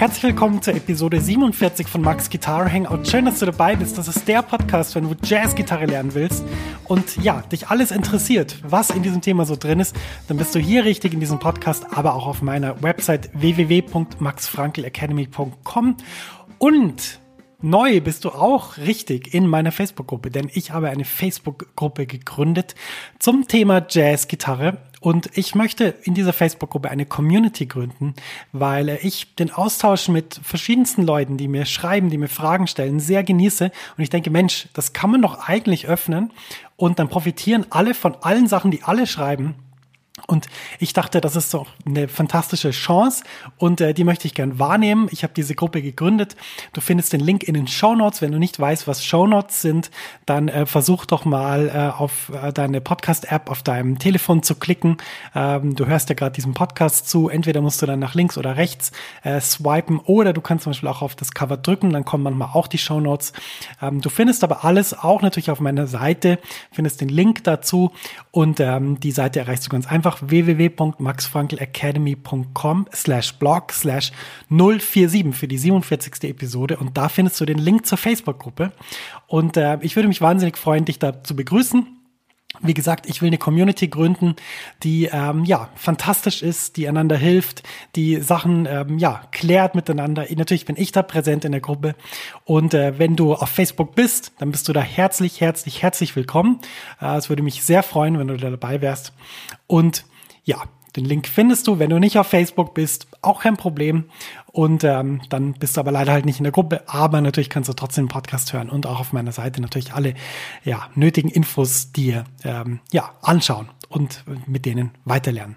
Herzlich willkommen zur Episode 47 von Max Guitar Hangout. Schön, dass du dabei bist. Das ist der Podcast, wenn du Jazzgitarre lernen willst und ja, dich alles interessiert, was in diesem Thema so drin ist, dann bist du hier richtig in diesem Podcast, aber auch auf meiner Website www.maxfrankelacademy.com und Neu bist du auch richtig in meiner Facebook-Gruppe, denn ich habe eine Facebook-Gruppe gegründet zum Thema Jazz-Gitarre und ich möchte in dieser Facebook-Gruppe eine Community gründen, weil ich den Austausch mit verschiedensten Leuten, die mir schreiben, die mir Fragen stellen, sehr genieße. Und ich denke, Mensch, das kann man doch eigentlich öffnen. Und dann profitieren alle von allen Sachen, die alle schreiben. Und ich dachte, das ist doch eine fantastische Chance und äh, die möchte ich gern wahrnehmen. Ich habe diese Gruppe gegründet. Du findest den Link in den Show Notes. Wenn du nicht weißt, was Show Notes sind, dann äh, versuch doch mal äh, auf äh, deine Podcast-App auf deinem Telefon zu klicken. Ähm, du hörst ja gerade diesen Podcast zu. Entweder musst du dann nach links oder rechts äh, swipen oder du kannst zum Beispiel auch auf das Cover drücken. Dann kommen manchmal auch die Show Notes. Ähm, du findest aber alles auch natürlich auf meiner Seite. Findest den Link dazu und ähm, die Seite erreichst du ganz einfach einfach www.maxfrankelacademy.com slash blog slash 047 für die 47. Episode und da findest du den Link zur Facebook-Gruppe. Und äh, ich würde mich wahnsinnig freuen, dich da zu begrüßen. Wie gesagt, ich will eine Community gründen, die ähm, ja fantastisch ist, die einander hilft, die Sachen ähm, ja klärt miteinander. Natürlich bin ich da präsent in der Gruppe und äh, wenn du auf Facebook bist, dann bist du da herzlich, herzlich, herzlich willkommen. Äh, es würde mich sehr freuen, wenn du da dabei wärst. Und ja, den Link findest du, wenn du nicht auf Facebook bist, auch kein Problem. Und ähm, dann bist du aber leider halt nicht in der Gruppe. Aber natürlich kannst du trotzdem Podcast hören und auch auf meiner Seite natürlich alle ja, nötigen Infos dir ähm, ja, anschauen und mit denen weiterlernen.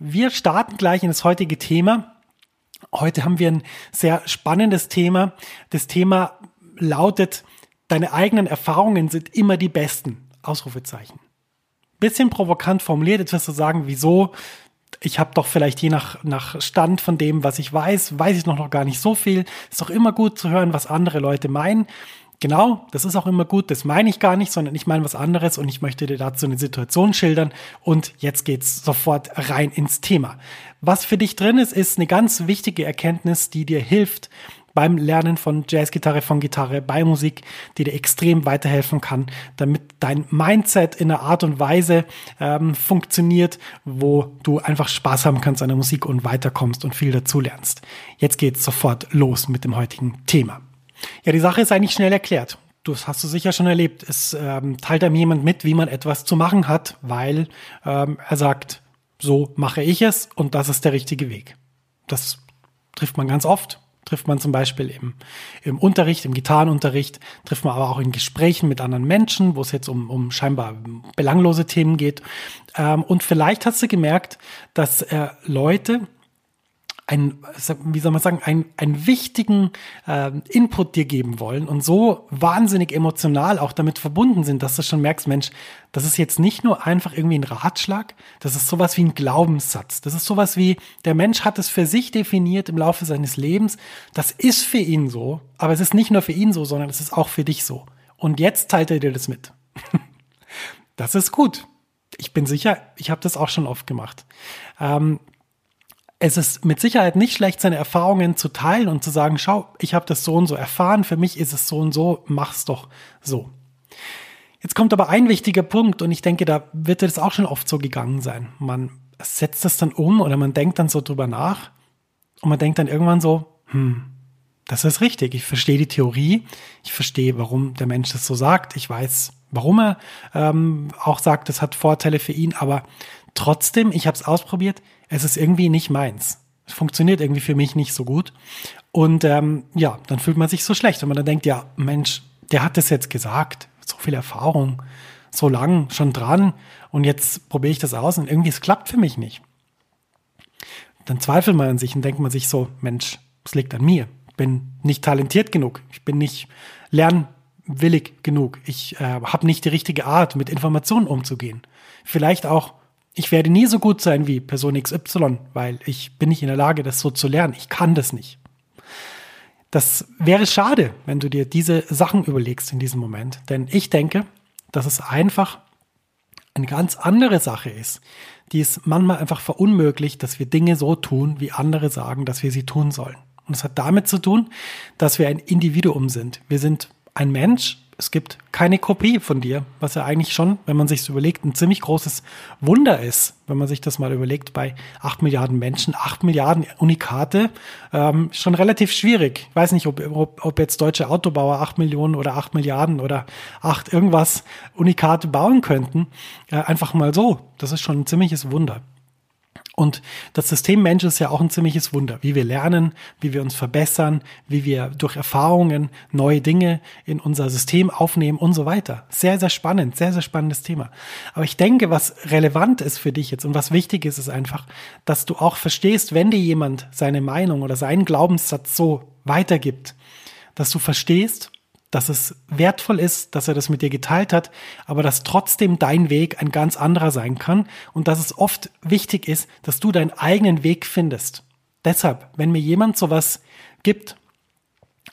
wir starten gleich in das heutige Thema. Heute haben wir ein sehr spannendes Thema. Das Thema lautet, deine eigenen Erfahrungen sind immer die besten. Ausrufezeichen. Bisschen provokant formuliert, wirst du sagen, wieso? Ich habe doch vielleicht je nach, nach Stand von dem, was ich weiß, weiß ich noch, noch gar nicht so viel. Ist doch immer gut zu hören, was andere Leute meinen. Genau, das ist auch immer gut, das meine ich gar nicht, sondern ich meine was anderes und ich möchte dir dazu eine Situation schildern und jetzt geht's sofort rein ins Thema. Was für dich drin ist, ist eine ganz wichtige Erkenntnis, die dir hilft, beim Lernen von Jazzgitarre, von Gitarre, bei Musik, die dir extrem weiterhelfen kann, damit dein Mindset in einer Art und Weise ähm, funktioniert, wo du einfach Spaß haben kannst an der Musik und weiterkommst und viel dazu lernst. Jetzt geht's sofort los mit dem heutigen Thema. Ja, die Sache ist eigentlich schnell erklärt. Das hast du sicher schon erlebt. Es ähm, teilt einem jemand mit, wie man etwas zu machen hat, weil ähm, er sagt, so mache ich es und das ist der richtige Weg. Das trifft man ganz oft trifft man zum Beispiel im, im Unterricht, im Gitarrenunterricht, trifft man aber auch in Gesprächen mit anderen Menschen, wo es jetzt um, um scheinbar belanglose Themen geht. Ähm, und vielleicht hast du gemerkt, dass äh, Leute ein, wie soll man sagen, ein, einen wichtigen äh, Input dir geben wollen und so wahnsinnig emotional auch damit verbunden sind, dass du schon merkst, Mensch, das ist jetzt nicht nur einfach irgendwie ein Ratschlag, das ist sowas wie ein Glaubenssatz. Das ist sowas wie, der Mensch hat es für sich definiert im Laufe seines Lebens. Das ist für ihn so, aber es ist nicht nur für ihn so, sondern es ist auch für dich so. Und jetzt teilt er dir das mit. das ist gut. Ich bin sicher, ich habe das auch schon oft gemacht. Ähm, es ist mit Sicherheit nicht schlecht, seine Erfahrungen zu teilen und zu sagen, schau, ich habe das so und so erfahren, für mich ist es so und so, mach's doch so. Jetzt kommt aber ein wichtiger Punkt und ich denke, da wird es auch schon oft so gegangen sein. Man setzt das dann um oder man denkt dann so drüber nach und man denkt dann irgendwann so, hm, das ist richtig. Ich verstehe die Theorie, ich verstehe, warum der Mensch das so sagt, ich weiß, warum er ähm, auch sagt, das hat Vorteile für ihn, aber trotzdem, ich habe es ausprobiert, es ist irgendwie nicht meins. Es funktioniert irgendwie für mich nicht so gut. Und ähm, ja, dann fühlt man sich so schlecht, wenn man dann denkt, ja, Mensch, der hat das jetzt gesagt, so viel Erfahrung, so lang schon dran und jetzt probiere ich das aus und irgendwie es klappt für mich nicht. Dann zweifelt man an sich und denkt man sich so, Mensch, es liegt an mir. Ich bin nicht talentiert genug. Ich bin nicht lernwillig genug. Ich äh, habe nicht die richtige Art, mit Informationen umzugehen. Vielleicht auch ich werde nie so gut sein wie Person XY, weil ich bin nicht in der Lage, das so zu lernen. Ich kann das nicht. Das wäre schade, wenn du dir diese Sachen überlegst in diesem Moment. Denn ich denke, dass es einfach eine ganz andere Sache ist, die es manchmal einfach verunmöglicht, dass wir Dinge so tun, wie andere sagen, dass wir sie tun sollen. Und es hat damit zu tun, dass wir ein Individuum sind. Wir sind ein Mensch es gibt keine Kopie von dir, was ja eigentlich schon, wenn man sich überlegt, ein ziemlich großes Wunder ist, wenn man sich das mal überlegt, bei acht Milliarden Menschen, acht Milliarden Unikate, ähm, schon relativ schwierig. Ich weiß nicht, ob, ob, ob jetzt deutsche Autobauer acht Millionen oder acht Milliarden oder acht irgendwas Unikate bauen könnten. Äh, einfach mal so. Das ist schon ein ziemliches Wunder. Und das System Mensch ist ja auch ein ziemliches Wunder, wie wir lernen, wie wir uns verbessern, wie wir durch Erfahrungen neue Dinge in unser System aufnehmen und so weiter. Sehr, sehr spannend, sehr, sehr spannendes Thema. Aber ich denke, was relevant ist für dich jetzt und was wichtig ist, ist einfach, dass du auch verstehst, wenn dir jemand seine Meinung oder seinen Glaubenssatz so weitergibt, dass du verstehst, dass es wertvoll ist, dass er das mit dir geteilt hat, aber dass trotzdem dein Weg ein ganz anderer sein kann und dass es oft wichtig ist, dass du deinen eigenen Weg findest. Deshalb, wenn mir jemand sowas gibt,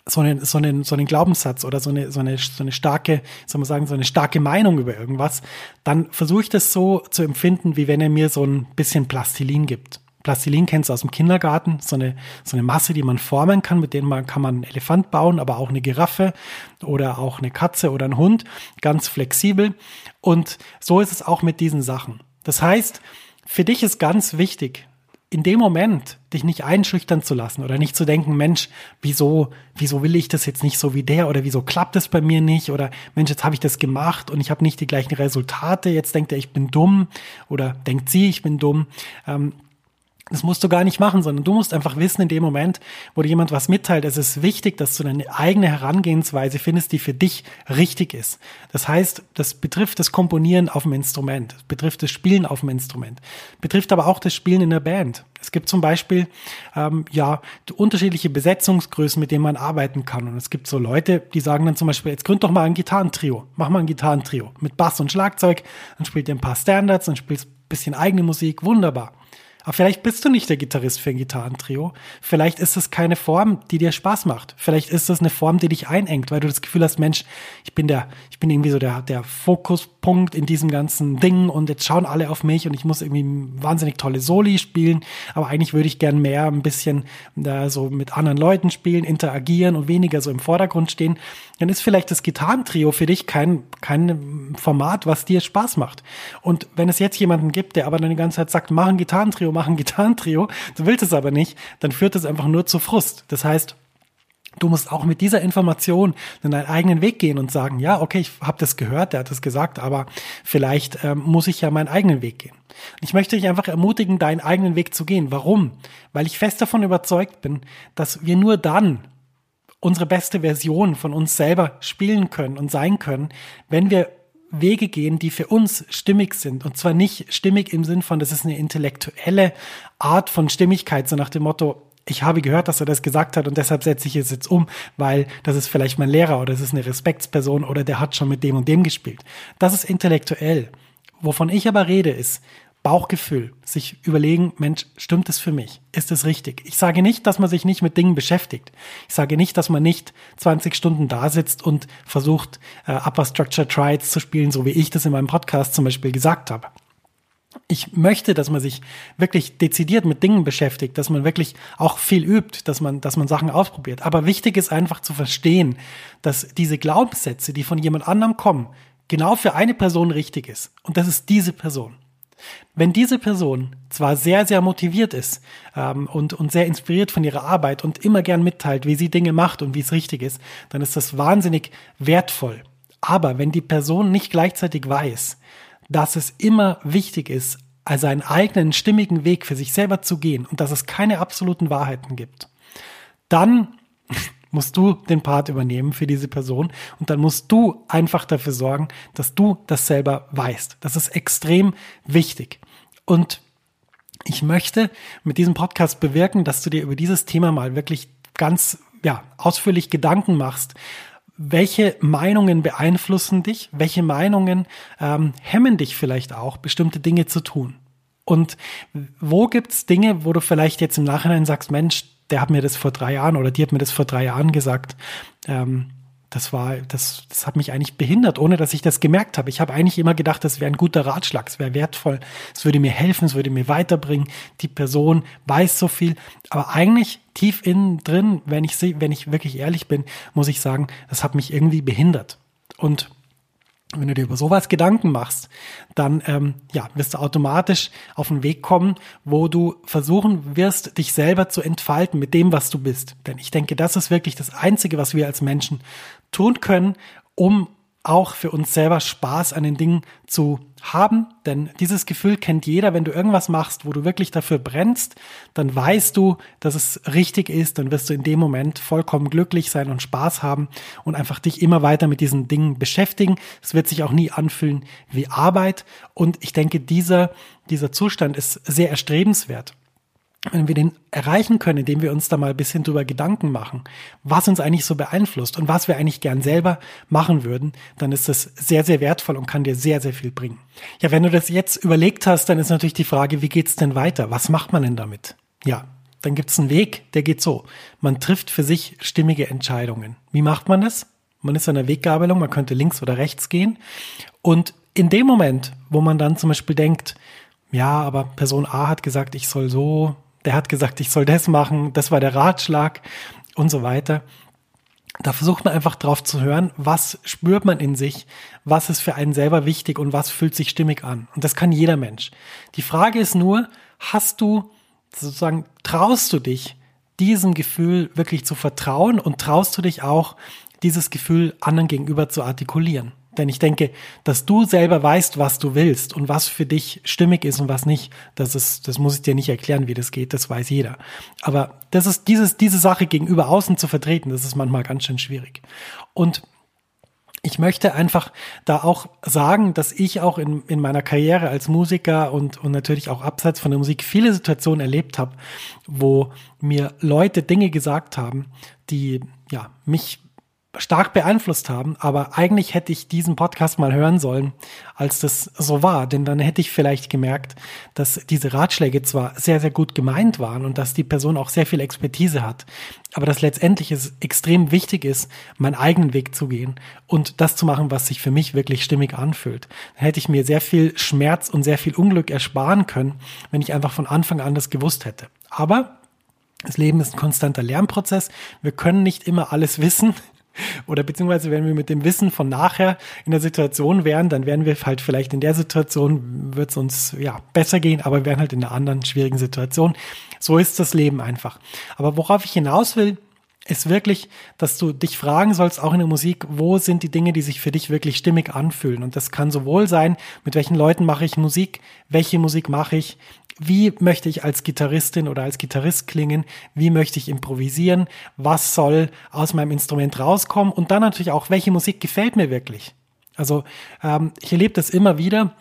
so einen, so einen, so einen Glaubenssatz oder so eine, so eine, so eine starke, soll man sagen, so eine starke Meinung über irgendwas, dann versuche ich das so zu empfinden, wie wenn er mir so ein bisschen Plastilin gibt. Plastilin kennst du aus dem Kindergarten, so eine, so eine Masse, die man formen kann, mit denen man kann man einen Elefant bauen, aber auch eine Giraffe oder auch eine Katze oder einen Hund, ganz flexibel. Und so ist es auch mit diesen Sachen. Das heißt, für dich ist ganz wichtig, in dem Moment dich nicht einschüchtern zu lassen oder nicht zu denken, Mensch, wieso, wieso will ich das jetzt nicht so wie der oder wieso klappt es bei mir nicht oder Mensch, jetzt habe ich das gemacht und ich habe nicht die gleichen Resultate, jetzt denkt er, ich bin dumm oder denkt sie, ich bin dumm. Ähm, das musst du gar nicht machen, sondern du musst einfach wissen, in dem Moment, wo dir jemand was mitteilt, es ist wichtig, dass du deine eigene Herangehensweise findest, die für dich richtig ist. Das heißt, das betrifft das Komponieren auf dem Instrument, das betrifft das Spielen auf dem Instrument, betrifft aber auch das Spielen in der Band. Es gibt zum Beispiel ähm, ja unterschiedliche Besetzungsgrößen, mit denen man arbeiten kann. Und es gibt so Leute, die sagen dann zum Beispiel, jetzt gründ doch mal ein Gitarrentrio, mach mal ein Gitarrentrio mit Bass und Schlagzeug, dann spielt ihr ein paar Standards, dann spielt ein bisschen eigene Musik, wunderbar. Aber vielleicht bist du nicht der Gitarrist für ein Gitarrentrio. Vielleicht ist es keine Form, die dir Spaß macht. Vielleicht ist es eine Form, die dich einengt, weil du das Gefühl hast, Mensch, ich bin der, ich bin irgendwie so der, der Fokuspunkt in diesem ganzen Ding und jetzt schauen alle auf mich und ich muss irgendwie wahnsinnig tolle Soli spielen. Aber eigentlich würde ich gern mehr ein bisschen da so mit anderen Leuten spielen, interagieren und weniger so im Vordergrund stehen. Dann ist vielleicht das Gitarrentrio für dich kein, kein Format, was dir Spaß macht. Und wenn es jetzt jemanden gibt, der aber dann die ganze Zeit sagt, mach ein Gitarrentrio, machen Gitarrentrio, du willst es aber nicht, dann führt es einfach nur zu Frust. Das heißt, Du musst auch mit dieser Information in deinen eigenen Weg gehen und sagen, ja, okay, ich habe das gehört, der hat das gesagt, aber vielleicht ähm, muss ich ja meinen eigenen Weg gehen. Ich möchte dich einfach ermutigen, deinen eigenen Weg zu gehen. Warum? Weil ich fest davon überzeugt bin, dass wir nur dann unsere beste Version von uns selber spielen können und sein können, wenn wir Wege gehen, die für uns stimmig sind. Und zwar nicht stimmig im Sinn von, das ist eine intellektuelle Art von Stimmigkeit, so nach dem Motto, ich habe gehört, dass er das gesagt hat und deshalb setze ich es jetzt um, weil das ist vielleicht mein Lehrer oder das ist eine Respektsperson oder der hat schon mit dem und dem gespielt. Das ist intellektuell. Wovon ich aber rede, ist Bauchgefühl, sich überlegen, Mensch, stimmt es für mich? Ist es richtig? Ich sage nicht, dass man sich nicht mit Dingen beschäftigt. Ich sage nicht, dass man nicht 20 Stunden da sitzt und versucht, äh, Upper Structure Triads zu spielen, so wie ich das in meinem Podcast zum Beispiel gesagt habe ich möchte, dass man sich wirklich dezidiert mit Dingen beschäftigt, dass man wirklich auch viel übt, dass man, dass man Sachen ausprobiert. Aber wichtig ist einfach zu verstehen, dass diese Glaubenssätze, die von jemand anderem kommen, genau für eine Person richtig ist. Und das ist diese Person. Wenn diese Person zwar sehr, sehr motiviert ist ähm, und, und sehr inspiriert von ihrer Arbeit und immer gern mitteilt, wie sie Dinge macht und wie es richtig ist, dann ist das wahnsinnig wertvoll. Aber wenn die Person nicht gleichzeitig weiß, dass es immer wichtig ist, also einen eigenen stimmigen Weg für sich selber zu gehen und dass es keine absoluten Wahrheiten gibt, dann musst du den Part übernehmen für diese Person und dann musst du einfach dafür sorgen, dass du das selber weißt. Das ist extrem wichtig. Und ich möchte mit diesem Podcast bewirken, dass du dir über dieses Thema mal wirklich ganz ja, ausführlich Gedanken machst, welche Meinungen beeinflussen dich, welche Meinungen ähm, hemmen dich vielleicht auch, bestimmte Dinge zu tun. Und wo gibt's Dinge, wo du vielleicht jetzt im Nachhinein sagst, Mensch, der hat mir das vor drei Jahren oder die hat mir das vor drei Jahren gesagt. Ähm, das war, das, das hat mich eigentlich behindert, ohne dass ich das gemerkt habe. Ich habe eigentlich immer gedacht, das wäre ein guter Ratschlag, es wäre wertvoll, es würde mir helfen, es würde mir weiterbringen. Die Person weiß so viel, aber eigentlich tief innen drin, wenn ich wenn ich wirklich ehrlich bin, muss ich sagen, das hat mich irgendwie behindert. Und wenn du dir über sowas Gedanken machst, dann ähm, ja, wirst du automatisch auf den Weg kommen, wo du versuchen wirst, dich selber zu entfalten mit dem, was du bist. Denn ich denke, das ist wirklich das Einzige, was wir als Menschen tun können, um auch für uns selber Spaß an den Dingen zu haben. Denn dieses Gefühl kennt jeder, wenn du irgendwas machst, wo du wirklich dafür brennst, dann weißt du, dass es richtig ist, dann wirst du in dem Moment vollkommen glücklich sein und Spaß haben und einfach dich immer weiter mit diesen Dingen beschäftigen. Es wird sich auch nie anfühlen wie Arbeit. Und ich denke, dieser, dieser Zustand ist sehr erstrebenswert wenn wir den erreichen können, indem wir uns da mal ein bisschen drüber Gedanken machen, was uns eigentlich so beeinflusst und was wir eigentlich gern selber machen würden, dann ist das sehr, sehr wertvoll und kann dir sehr, sehr viel bringen. Ja, wenn du das jetzt überlegt hast, dann ist natürlich die Frage, wie geht's denn weiter? Was macht man denn damit? Ja, dann gibt's einen Weg, der geht so. Man trifft für sich stimmige Entscheidungen. Wie macht man das? Man ist an der Weggabelung, man könnte links oder rechts gehen. Und in dem Moment, wo man dann zum Beispiel denkt, ja, aber Person A hat gesagt, ich soll so der hat gesagt, ich soll das machen, das war der Ratschlag und so weiter. Da versucht man einfach drauf zu hören, was spürt man in sich, was ist für einen selber wichtig und was fühlt sich stimmig an. Und das kann jeder Mensch. Die Frage ist nur, hast du sozusagen, traust du dich, diesem Gefühl wirklich zu vertrauen und traust du dich auch, dieses Gefühl anderen gegenüber zu artikulieren? Denn ich denke, dass du selber weißt, was du willst und was für dich stimmig ist und was nicht, das ist, das muss ich dir nicht erklären, wie das geht, das weiß jeder. Aber das ist dieses, diese Sache gegenüber außen zu vertreten, das ist manchmal ganz schön schwierig. Und ich möchte einfach da auch sagen, dass ich auch in, in meiner Karriere als Musiker und, und natürlich auch abseits von der Musik viele Situationen erlebt habe, wo mir Leute Dinge gesagt haben, die ja mich stark beeinflusst haben, aber eigentlich hätte ich diesen Podcast mal hören sollen, als das so war, denn dann hätte ich vielleicht gemerkt, dass diese Ratschläge zwar sehr, sehr gut gemeint waren und dass die Person auch sehr viel Expertise hat, aber dass letztendlich es extrem wichtig ist, meinen eigenen Weg zu gehen und das zu machen, was sich für mich wirklich stimmig anfühlt. Dann hätte ich mir sehr viel Schmerz und sehr viel Unglück ersparen können, wenn ich einfach von Anfang an das gewusst hätte. Aber das Leben ist ein konstanter Lernprozess. Wir können nicht immer alles wissen. Oder beziehungsweise, wenn wir mit dem Wissen von nachher in der Situation wären, dann wären wir halt vielleicht in der Situation, wird es uns ja besser gehen, aber wir wären halt in einer anderen schwierigen Situation. So ist das Leben einfach. Aber worauf ich hinaus will, ist wirklich, dass du dich fragen sollst, auch in der Musik, wo sind die Dinge, die sich für dich wirklich stimmig anfühlen? Und das kann sowohl sein, mit welchen Leuten mache ich Musik, welche Musik mache ich, wie möchte ich als Gitarristin oder als Gitarrist klingen, wie möchte ich improvisieren, was soll aus meinem Instrument rauskommen und dann natürlich auch, welche Musik gefällt mir wirklich. Also ähm, ich erlebe das immer wieder,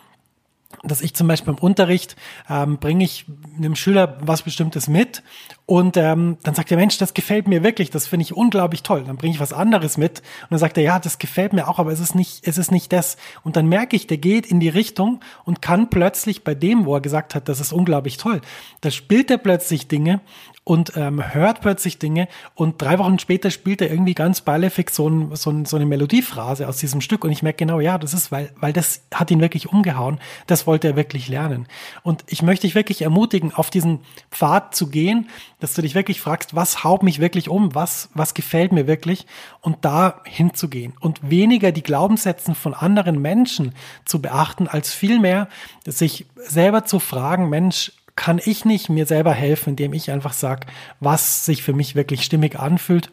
dass ich zum Beispiel im Unterricht ähm, bringe ich einem Schüler was Bestimmtes mit und ähm, dann sagt der Mensch, das gefällt mir wirklich, das finde ich unglaublich toll. Dann bringe ich was anderes mit und dann sagt er, ja, das gefällt mir auch, aber es ist nicht, es ist nicht das. Und dann merke ich, der geht in die Richtung und kann plötzlich bei dem, wo er gesagt hat, das ist unglaublich toll, da spielt er plötzlich Dinge und ähm, hört plötzlich Dinge und drei Wochen später spielt er irgendwie ganz beiläufig so, ein, so, ein, so eine Melodiephrase aus diesem Stück und ich merke genau, ja, das ist, weil, weil das hat ihn wirklich umgehauen, das wollte er wirklich lernen. Und ich möchte dich wirklich ermutigen, auf diesen Pfad zu gehen, dass du dich wirklich fragst, was haut mich wirklich um, was, was gefällt mir wirklich? Und da hinzugehen und weniger die Glaubenssätzen von anderen Menschen zu beachten, als vielmehr sich selber zu fragen, Mensch, kann ich nicht mir selber helfen, indem ich einfach sage, was sich für mich wirklich stimmig anfühlt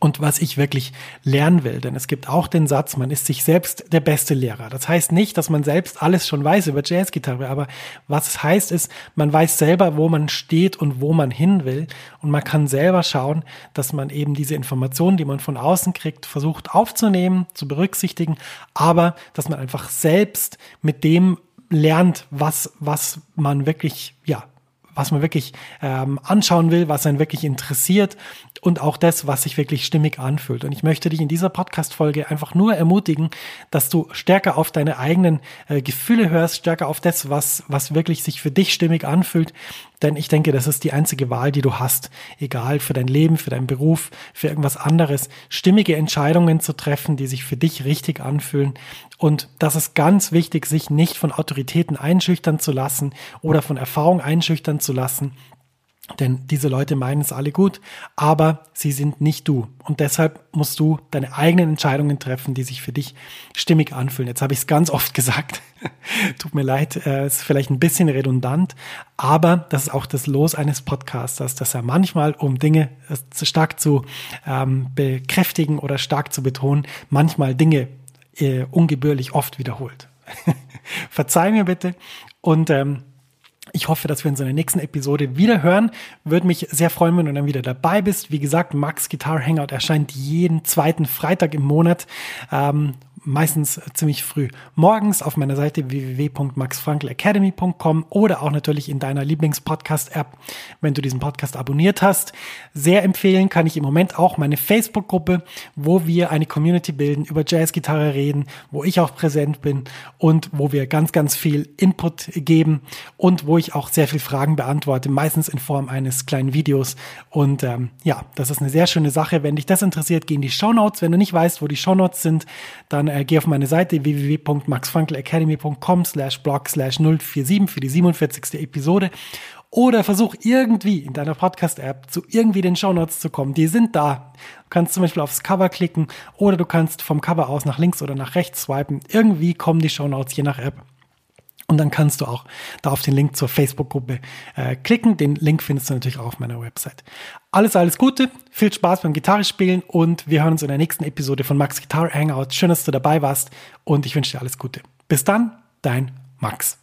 und was ich wirklich lernen will. Denn es gibt auch den Satz, man ist sich selbst der beste Lehrer. Das heißt nicht, dass man selbst alles schon weiß über Jazzgitarre, aber was es heißt ist, man weiß selber, wo man steht und wo man hin will. Und man kann selber schauen, dass man eben diese Informationen, die man von außen kriegt, versucht aufzunehmen, zu berücksichtigen, aber dass man einfach selbst mit dem lernt, was, was man wirklich, ja, was man wirklich ähm, anschauen will, was einen wirklich interessiert und auch das, was sich wirklich stimmig anfühlt. Und ich möchte dich in dieser Podcast-Folge einfach nur ermutigen, dass du stärker auf deine eigenen äh, Gefühle hörst, stärker auf das, was, was wirklich sich für dich stimmig anfühlt. Denn ich denke, das ist die einzige Wahl, die du hast. Egal für dein Leben, für deinen Beruf, für irgendwas anderes. Stimmige Entscheidungen zu treffen, die sich für dich richtig anfühlen. Und das ist ganz wichtig, sich nicht von Autoritäten einschüchtern zu lassen oder von Erfahrung einschüchtern zu lassen. Denn diese Leute meinen es alle gut, aber sie sind nicht du. Und deshalb musst du deine eigenen Entscheidungen treffen, die sich für dich stimmig anfühlen. Jetzt habe ich es ganz oft gesagt. Tut mir leid, äh, ist vielleicht ein bisschen redundant, aber das ist auch das Los eines Podcasters, dass er manchmal, um Dinge äh, stark zu ähm, bekräftigen oder stark zu betonen, manchmal Dinge äh, ungebührlich oft wiederholt. Verzeih mir bitte und ähm, ich hoffe, dass wir uns in der nächsten Episode wieder hören. Würde mich sehr freuen, wenn du dann wieder dabei bist. Wie gesagt, Max Guitar Hangout erscheint jeden zweiten Freitag im Monat. Ähm, meistens ziemlich früh morgens auf meiner Seite www.maxfrankelacademy.com oder auch natürlich in deiner Lieblings-Podcast-App, wenn du diesen Podcast abonniert hast. Sehr empfehlen kann ich im Moment auch meine Facebook-Gruppe, wo wir eine Community bilden, über Jazzgitarre reden, wo ich auch präsent bin und wo wir ganz, ganz viel Input geben und wo ich auch sehr viel Fragen beantworte, meistens in Form eines kleinen Videos. Und ähm, ja, das ist eine sehr schöne Sache. Wenn dich das interessiert, geh in die Show Notes. Wenn du nicht weißt, wo die Show Notes sind, dann äh, geh auf meine Seite www.maxfrankelacademy.com slash blog slash 047 für die 47. Episode oder versuch irgendwie in deiner Podcast-App zu irgendwie den Shownotes zu kommen. Die sind da. Du kannst zum Beispiel aufs Cover klicken oder du kannst vom Cover aus nach links oder nach rechts swipen. Irgendwie kommen die Shownotes je nach App. Und dann kannst du auch da auf den Link zur Facebook-Gruppe äh, klicken. Den Link findest du natürlich auch auf meiner Website. Alles, alles Gute, viel Spaß beim Gitarrespielen und wir hören uns in der nächsten Episode von Max Guitar Hangout. Schön, dass du dabei warst und ich wünsche dir alles Gute. Bis dann, dein Max.